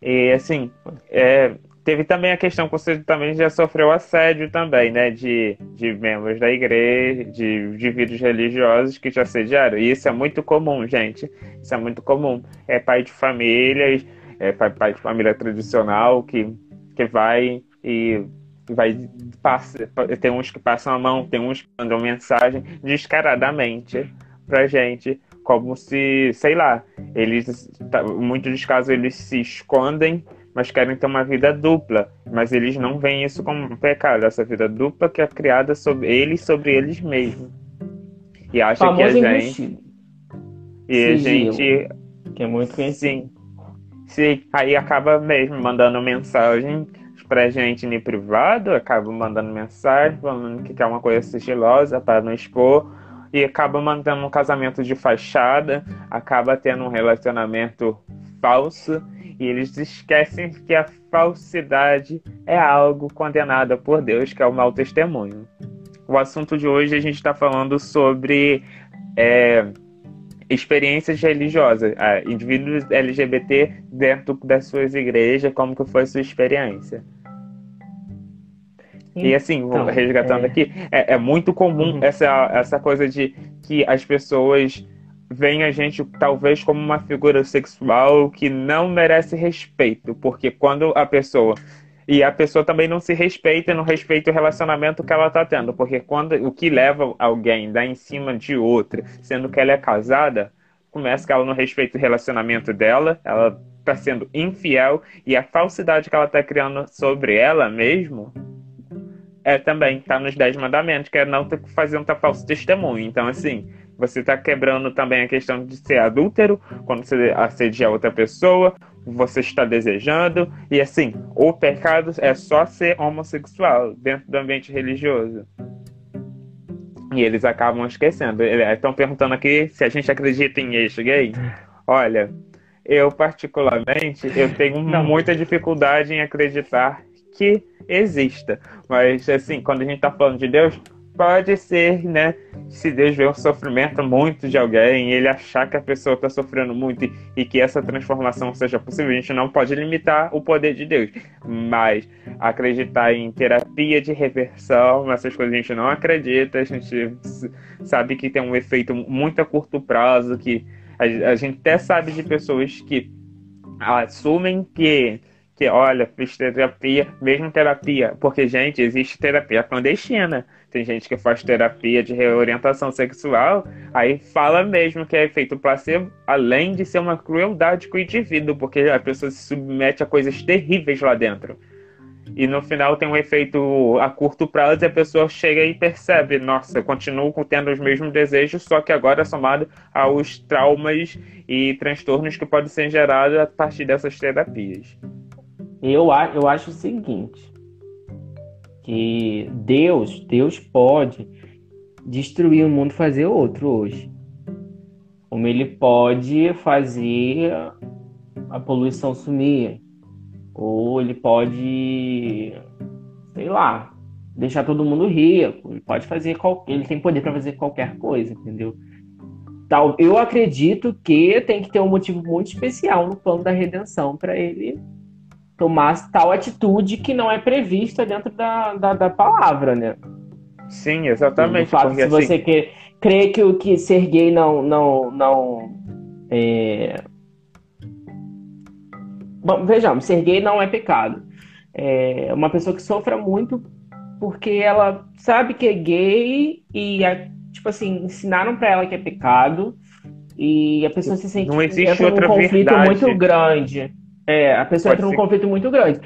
E assim, é, Teve também a questão que você também já sofreu assédio também, né? De, de membros da igreja, de indivíduos religiosos que te assediaram. E isso é muito comum, gente. Isso é muito comum. É pai de família, é pai, pai de família tradicional que, que vai e vai passa, tem uns que passam a mão, tem uns que mandam mensagem descaradamente pra gente, como se, sei lá, eles, tá, muitos dos casos eles se escondem mas querem ter uma vida dupla. Mas eles não veem isso como um pecado, essa vida dupla que é criada sobre eles sobre eles mesmos. E acha que a gente. E a gente. Que é muito conhecido. Sim. Sim, aí acaba mesmo mandando mensagem pra gente no privado, acaba mandando mensagem falando que quer uma coisa sigilosa para não expor e acaba mantendo um casamento de fachada, acaba tendo um relacionamento falso e eles esquecem que a falsidade é algo condenado por Deus, que é o mau testemunho. O assunto de hoje a gente está falando sobre é, experiências religiosas, indivíduos LGBT dentro das suas igrejas, como que foi a sua experiência. E assim, então, resgatando é... aqui, é, é, muito comum uhum. essa, essa coisa de que as pessoas veem a gente talvez como uma figura sexual que não merece respeito, porque quando a pessoa e a pessoa também não se respeita, não respeita o relacionamento que ela está tendo, porque quando o que leva alguém dar em cima de outra, sendo que ela é casada, começa que ela não respeita o relacionamento dela, ela está sendo infiel e a falsidade que ela está criando sobre ela mesmo é também tá nos dez mandamentos, que é não fazer um falso testemunho. Então, assim, você está quebrando também a questão de ser adúltero, quando você assedia outra pessoa, você está desejando, e assim, o pecado é só ser homossexual dentro do ambiente religioso. E eles acabam esquecendo. Estão perguntando aqui se a gente acredita em eixo gay. Olha, eu particularmente, eu tenho Não. muita dificuldade em acreditar que exista. Mas, assim, quando a gente está falando de Deus, pode ser, né? Se Deus vê um sofrimento muito de alguém, ele achar que a pessoa está sofrendo muito e, e, que essa transformação seja possível, a gente não pode limitar o poder de Deus. Mas acreditar em terapia de reversão, essas coisas a gente não acredita, a gente sabe que tem um efeito muito a curto prazo, que a, a gente até sabe de pessoas que assumem que que, olha, fiz terapia, mesmo terapia, porque, gente, existe terapia clandestina. Tem gente que faz terapia de reorientação sexual, aí fala mesmo que é efeito placebo, além de ser uma crueldade com o indivíduo, porque a pessoa se submete a coisas terríveis lá dentro. E no final tem um efeito a curto prazo e a pessoa chega e percebe, nossa, continuo tendo os mesmos desejos, só que agora somado aos traumas e transtornos que podem ser gerados a partir dessas terapias. Eu, eu acho o seguinte, que Deus, Deus pode destruir o mundo e fazer outro hoje. Como ele pode fazer a poluição sumir. Ou ele pode, sei lá, deixar todo mundo rico. Ele pode fazer qualquer, ele tem poder para fazer qualquer coisa, entendeu? Tal, eu acredito que tem que ter um motivo muito especial no plano da redenção para ele tomar tal atitude que não é prevista dentro da, da, da palavra, né? Sim, exatamente. fato, se assim... você quer, crê que o que ser gay não. não, não é... Bom, vejamos, ser gay não é pecado. É uma pessoa que sofra muito porque ela sabe que é gay e, tipo assim, ensinaram para ela que é pecado e a pessoa se sente não existe outra um conflito verdade. muito grande. É, a pessoa Pode entra num conflito muito grande.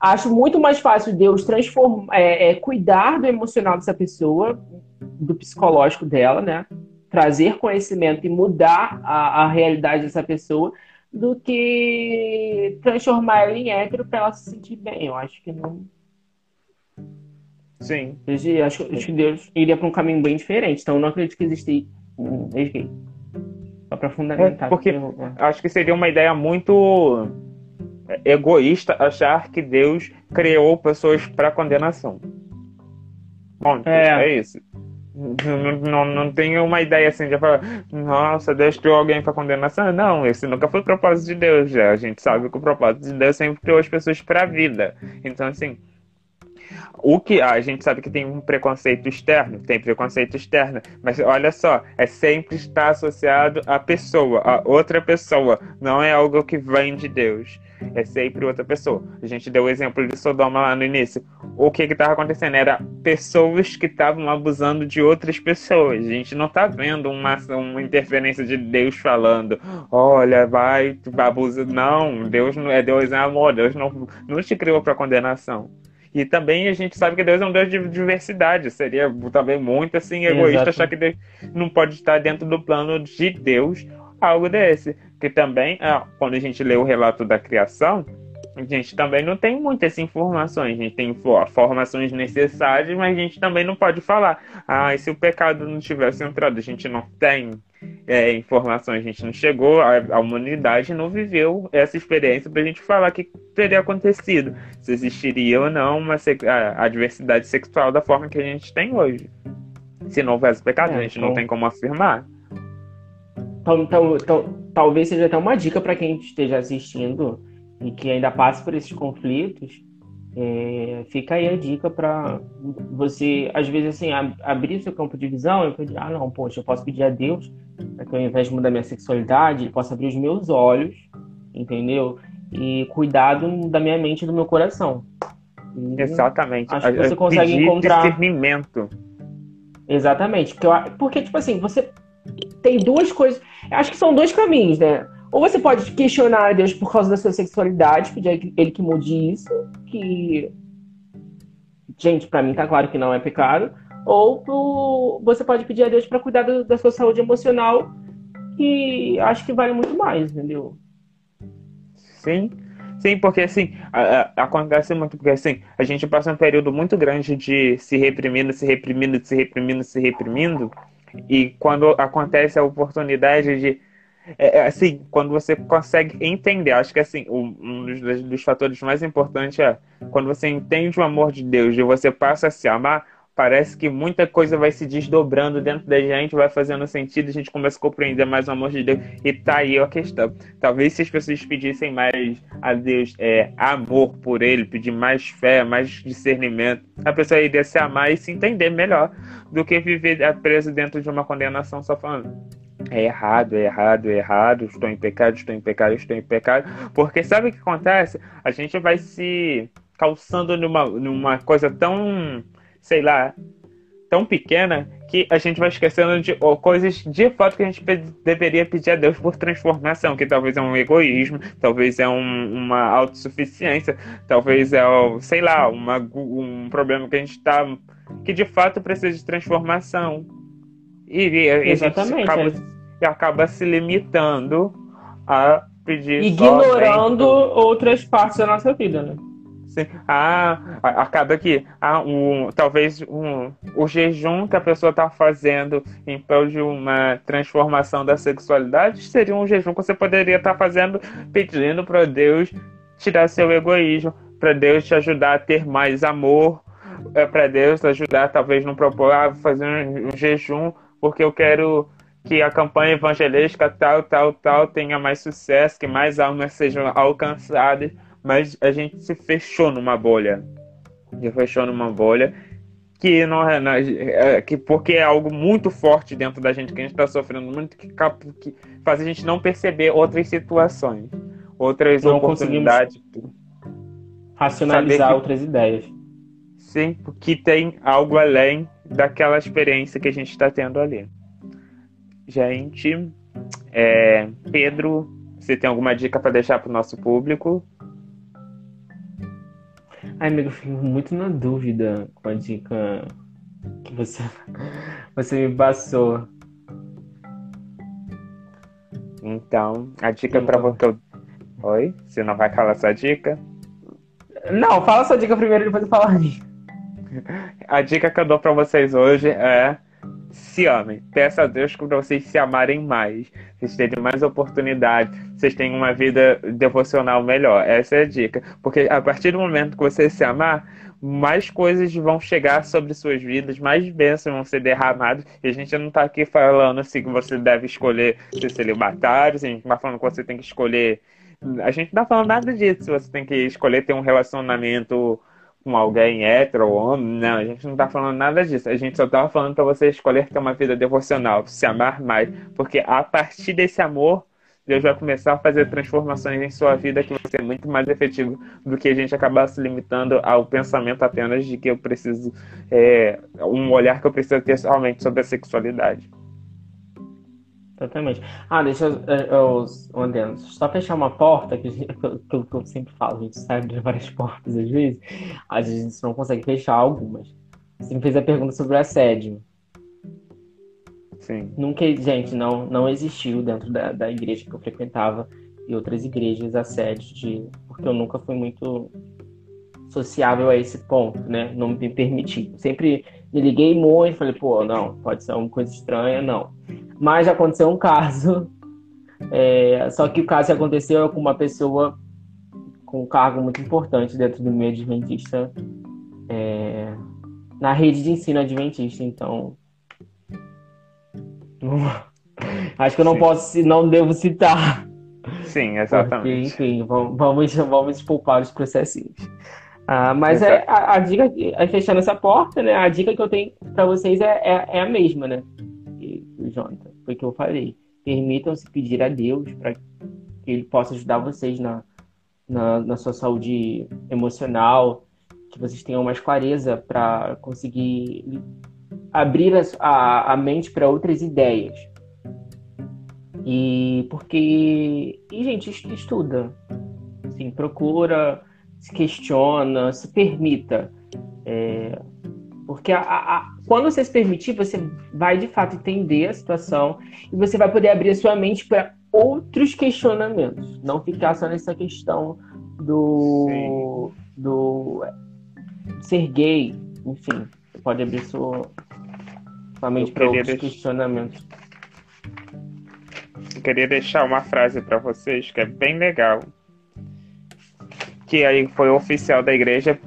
Acho muito mais fácil Deus transformar, é, é, cuidar do emocional dessa pessoa, do psicológico dela, né? Trazer conhecimento e mudar a, a realidade dessa pessoa, do que transformar ela em hétero para ela se sentir bem. Eu acho que não. Sim. Acho, acho que Deus iria para um caminho bem diferente. Então, eu não acredito que existe um ex-gay. Só para fundamentar. É, porque eu... acho que seria uma ideia muito egoísta achar que Deus criou pessoas para condenação. Bom, é. é isso. Não, não, não tenho uma ideia assim de falar, nossa, Deus criou alguém para condenação. Não, esse nunca foi o propósito de Deus. Já. A gente sabe que o propósito de Deus sempre criou as pessoas para a vida. Então, assim, o que a gente sabe que tem um preconceito externo, tem preconceito externo, mas olha só, é sempre está associado à pessoa, a outra pessoa, não é algo que vem de Deus é sempre outra pessoa. A gente deu o exemplo de Sodoma lá no início. O que estava acontecendo era pessoas que estavam abusando de outras pessoas. A gente não está vendo uma, uma interferência de Deus falando, olha, vai, abusa. Não, Deus não é Deus é amor, Deus não, não te criou para condenação. E também a gente sabe que Deus é um Deus de diversidade. Seria também muito assim egoísta Exato. achar que Deus não pode estar dentro do plano de Deus algo desse. Que também, ah, quando a gente lê o relato da criação, a gente também não tem muitas informações. A gente tem informações necessárias, mas a gente também não pode falar. Ah, e se o pecado não tivesse entrado? A gente não tem é, informações, a gente não chegou, a, a humanidade não viveu essa experiência para a gente falar o que teria acontecido, se existiria ou não uma a, a diversidade sexual da forma que a gente tem hoje. Se não houvesse pecado, é, a gente então... não tem como afirmar. Então, então, então, talvez seja até uma dica para quem esteja assistindo e que ainda passe por esses conflitos. É, fica aí a dica para você, às vezes, assim, ab abrir seu campo de visão e pedir, ah, não, poxa, eu posso pedir a Deus para que ao invés de mudar minha sexualidade, ele possa abrir os meus olhos, entendeu? E cuidado da minha mente e do meu coração. E Exatamente. Acho que você consegue pedir encontrar. discernimento. Exatamente. Porque, porque, tipo assim, você tem duas coisas. Acho que são dois caminhos, né? Ou você pode questionar a Deus por causa da sua sexualidade, pedir ele que mude isso, que. Gente, para mim tá claro que não é pecado. Ou pro... você pode pedir a Deus para cuidar do, da sua saúde emocional, que acho que vale muito mais, entendeu? Sim. Sim, porque assim, acontece muito, porque assim, a gente passa um período muito grande de se reprimindo, se reprimindo, se reprimindo, se reprimindo, e quando acontece a oportunidade de é, é, assim, quando você consegue entender, acho que assim, um dos, dos, fatores mais importantes é quando você entende o amor de Deus e você passa a se amar, parece que muita coisa vai se desdobrando dentro da gente, vai fazendo sentido, a gente começa a compreender mais o amor de Deus. E tá aí a questão. Talvez se as pessoas pedissem mais a Deus é, amor por Ele, pedir mais fé, mais discernimento, a pessoa iria se amar e se entender melhor do que viver preso dentro de uma condenação só falando é errado, é errado, é errado, estou em pecado, estou em pecado, estou em pecado. Porque sabe o que acontece? A gente vai se calçando numa, numa coisa tão, sei lá, tão pequena que a gente vai esquecendo de oh, coisas de fato que a gente deveria pedir a Deus por transformação, que talvez é um egoísmo, talvez é um, uma autossuficiência, talvez é, sei lá, uma, um problema que a gente está que de fato precisa de transformação. E, e Exatamente. Acaba, é. acaba, se limitando a pedir. Ignorando outras partes da nossa vida, né? Sim. Ah, acaba que ah, um, talvez um, o jejum que a pessoa está fazendo em prol de uma transformação da sexualidade seria um jejum que você poderia estar tá fazendo pedindo para Deus tirar seu egoísmo, para Deus te ajudar a ter mais amor, é, para Deus ajudar, talvez não propor ah, fazer um, um jejum porque eu quero que a campanha evangelística tal, tal, tal tenha mais sucesso, que mais almas sejam alcançadas, mas a gente se fechou numa bolha. Se fechou numa bolha que não é, é, que porque é algo muito forte dentro da gente que a gente está sofrendo muito que, que, faz a gente não perceber outras situações, outras não oportunidades, racionalizar que, outras ideias. Sim, que tem algo além daquela experiência que a gente está tendo ali. Gente, é, Pedro, você tem alguma dica para deixar para o nosso público? Ai, amigo, eu fico muito na dúvida com a dica que você, você me passou. Então, a dica para você. Oi? Você não vai falar sua dica? Não, fala sua dica primeiro, depois eu falo a minha. A dica que eu dou para vocês hoje é se amem. Peça a Deus para vocês se amarem mais. Vocês terem mais oportunidade. Vocês tenham uma vida devocional melhor. Essa é a dica. Porque a partir do momento que você se amar, mais coisas vão chegar sobre suas vidas, mais bênçãos vão ser derramadas. E a gente não está aqui falando assim que você deve escolher ser celibatário, a gente não está falando que você tem que escolher. A gente não está falando nada disso. Você tem que escolher ter um relacionamento com alguém hétero ou homem. Não, a gente não tá falando nada disso. A gente só tá falando para você escolher ter uma vida devocional, se amar mais. Porque a partir desse amor, Deus vai começar a fazer transformações em sua vida que vai ser muito mais efetivo do que a gente acabar se limitando ao pensamento apenas de que eu preciso, é, um olhar que eu preciso ter somente sobre a sexualidade. Exatamente. Ah, deixa eu, eu, eu só fechar uma porta, que, que, que, que eu sempre falo, a gente sai de várias portas às vezes, às vezes a gente não consegue fechar algumas. Você me fez a pergunta sobre o assédio. Sim. Nunca, gente, não, não existiu dentro da, da igreja que eu frequentava e outras igrejas assédio, de, porque eu nunca fui muito sociável a esse ponto, né? Não me permiti. Sempre me liguei muito, falei, pô, não, pode ser uma coisa estranha, não. Mas aconteceu um caso, é, só que o caso que aconteceu com uma pessoa com um cargo muito importante dentro do meio adventista, é, na rede de ensino adventista, então. Acho que eu não Sim. posso, não devo citar. Sim, exatamente. Porque, enfim, vamos, vamos poupar os processinhos. Ah, mas é, a, a, dica, fechando essa porta, né? A dica que eu tenho para vocês é, é, é, a mesma, né? o Jonathan, foi o que eu falei. Permitam-se pedir a Deus para que Ele possa ajudar vocês na, na, na sua saúde emocional, que vocês tenham mais clareza para conseguir abrir a, a, a mente para outras ideias. E porque. E, gente, estuda. Assim, procura se questiona, se permita. É, porque a, a, quando você se permitir, você vai de fato entender a situação e você vai poder abrir a sua mente para outros questionamentos. Não ficar só nessa questão do, do ser gay. Enfim, você pode abrir sua, sua mente para outros deixar... questionamentos. Eu queria deixar uma frase para vocês que é bem legal que aí foi oficial da igreja,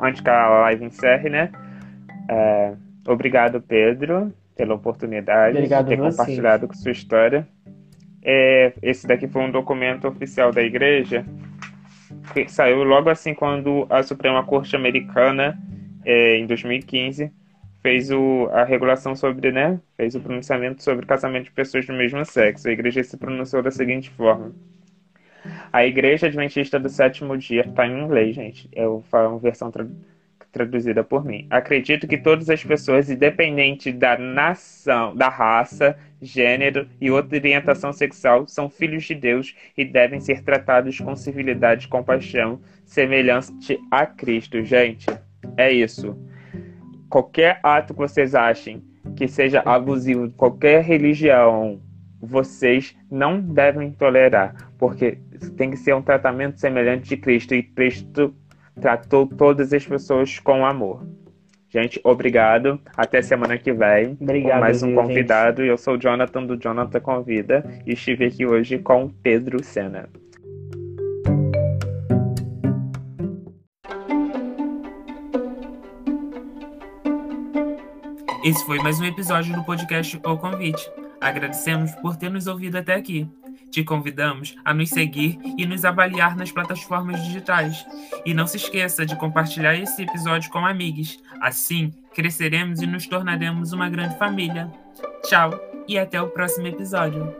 antes que a live encerre, né? É, obrigado, Pedro, pela oportunidade obrigado de ter compartilhado com sua história. É, esse daqui foi um documento oficial da igreja que saiu logo assim quando a Suprema Corte Americana, é, em 2015, fez o, a regulação sobre, né? Fez o pronunciamento sobre casamento de pessoas do mesmo sexo. A igreja se pronunciou da seguinte forma. A Igreja Adventista do Sétimo Dia está em inglês, gente. Eu falo uma versão tra traduzida por mim. Acredito que todas as pessoas, independente da nação, da raça, gênero e outra orientação sexual, são filhos de Deus e devem ser tratados com civilidade e compaixão, semelhante a Cristo. Gente, é isso. Qualquer ato que vocês achem que seja abusivo qualquer religião, vocês não devem tolerar, porque tem que ser um tratamento semelhante de Cristo e Cristo tratou todas as pessoas com amor. Gente, obrigado. Até semana que vem. Obrigado. Com mais um convidado. Gente. Eu sou o Jonathan do Jonathan Convida e estive aqui hoje com Pedro Sena. Esse foi mais um episódio do podcast O Convite. Agradecemos por ter nos ouvido até aqui. Te convidamos a nos seguir e nos avaliar nas plataformas digitais. E não se esqueça de compartilhar esse episódio com amigos. Assim, cresceremos e nos tornaremos uma grande família. Tchau e até o próximo episódio.